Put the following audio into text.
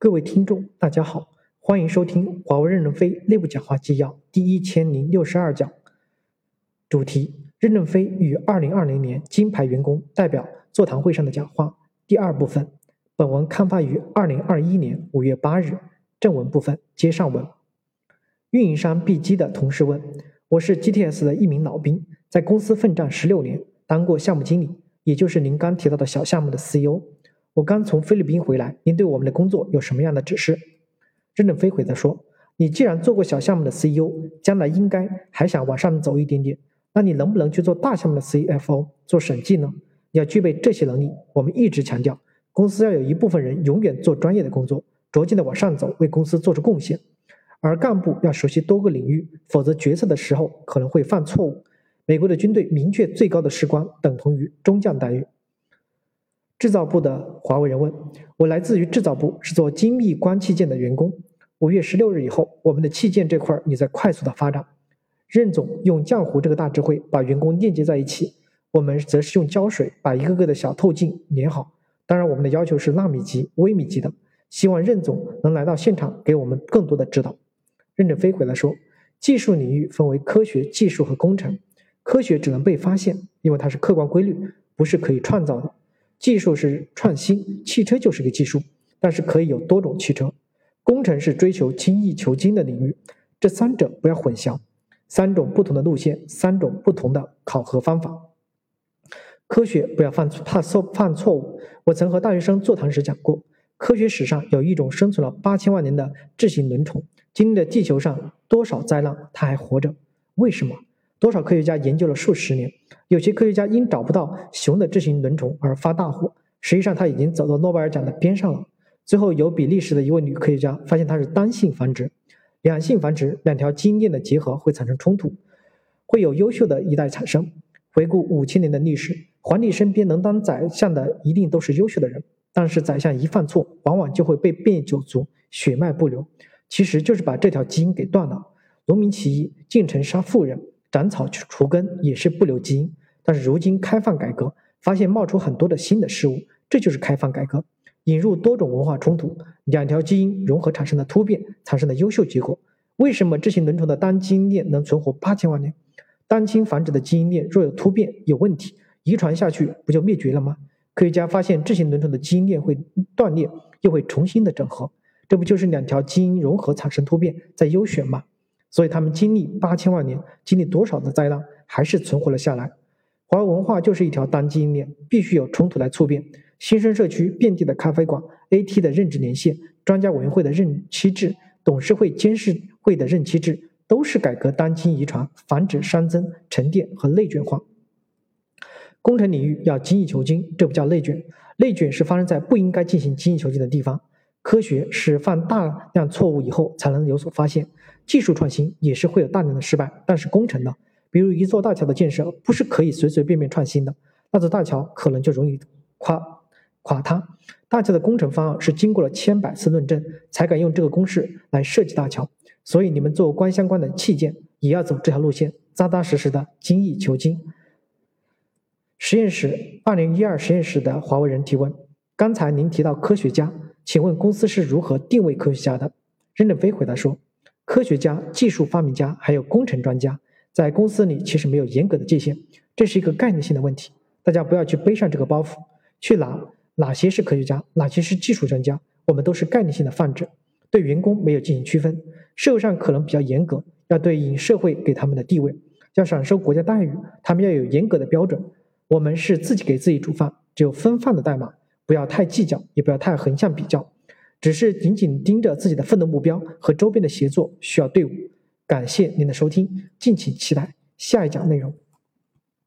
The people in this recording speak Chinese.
各位听众，大家好，欢迎收听华为任正非内部讲话纪要第一千零六十二讲。主题：任正非于二零二零年金牌员工代表座谈会上的讲话。第二部分，本文刊发于二零二一年五月八日。正文部分接上文。运营商 B 机的同事问：“我是 GTS 的一名老兵，在公司奋战十六年，当过项目经理，也就是您刚提到的小项目的 CEO。我刚从菲律宾回来，您对我们的工作有什么样的指示？”任正非回答说：“你既然做过小项目的 CEO，将来应该还想往上走一点点，那你能不能去做大项目的 CFO，做审计呢？要具备这些能力。我们一直强调，公司要有一部分人永远做专业的工作。”逐渐的往上走，为公司做出贡献，而干部要熟悉多个领域，否则决策的时候可能会犯错误。美国的军队明确最高的士官等同于中将待遇。制造部的华为人问：“我来自于制造部，是做精密光器件的员工。五月十六日以后，我们的器件这块儿也在快速的发展。任总用浆糊这个大智慧把员工链接在一起，我们则是用胶水把一个个的小透镜粘好。当然，我们的要求是纳米级、微米级的。”希望任总能来到现场给我们更多的指导。任正非回来说：“技术领域分为科学、技术和工程。科学只能被发现，因为它是客观规律，不是可以创造的。技术是创新，汽车就是个技术，但是可以有多种汽车。工程是追求精益求精的领域，这三者不要混淆。三种不同的路线，三种不同的考核方法。科学不要犯怕错犯错误。我曾和大学生座谈时讲过。”科学史上有一种生存了八千万年的智型轮虫，经历了地球上多少灾难，它还活着？为什么？多少科学家研究了数十年，有些科学家因找不到熊的智型轮虫而发大火，实际上它已经走到诺贝尔奖的边上了。最后有比利时的一位女科学家发现它是单性繁殖，两性繁殖，两条基因链的结合会产生冲突，会有优秀的一代产生。回顾五千年的历史，皇帝身边能当宰相的一定都是优秀的人。但是宰相一犯错，往往就会被灭九族，血脉不流。其实就是把这条基因给断了。农民起义进城杀富人，斩草除根，也是不留基因。但是如今开放改革，发现冒出很多的新的事物，这就是开放改革，引入多种文化冲突，两条基因融合产生的突变，产生的优秀结果。为什么智行轮虫的单基因链能存活八千万年？单亲繁殖的基因链若有突变有问题，遗传下去不就灭绝了吗？科学家发现智行轮虫的基因链会断裂，又会重新的整合，这不就是两条基因融合产生突变，在优选吗？所以他们经历八千万年，经历多少的灾难，还是存活了下来。华为文化就是一条单基因链，必须有冲突来促变。新生社区遍地的咖啡馆，AT 的任职年限，专家委员会的任期制，董事会监事会的任期制，都是改革单基因遗传，防止熵增、沉淀和内卷化。工程领域要精益求精，这不叫内卷。内卷是发生在不应该进行精益求精的地方。科学是犯大量错误以后才能有所发现，技术创新也是会有大量的失败。但是工程呢？比如一座大桥的建设，不是可以随随便便创新的，那座大桥可能就容易垮垮塌。大桥的工程方案是经过了千百次论证，才敢用这个公式来设计大桥。所以你们做关相关的器件，也要走这条路线，扎扎实实的精益求精。实验室二零一二实验室的华为人提问：刚才您提到科学家，请问公司是如何定位科学家的？任正非回答说：科学家、技术发明家还有工程专家，在公司里其实没有严格的界限，这是一个概念性的问题，大家不要去背上这个包袱，去哪哪些是科学家，哪些是技术专家，我们都是概念性的泛指，对员工没有进行区分。社会上可能比较严格，要对应社会给他们的地位，要享受国家待遇，他们要有严格的标准。我们是自己给自己煮饭，只有分饭的代码，不要太计较，也不要太横向比较，只是紧紧盯着自己的奋斗目标和周边的协作需要队伍。感谢您的收听，敬请期待下一讲内容。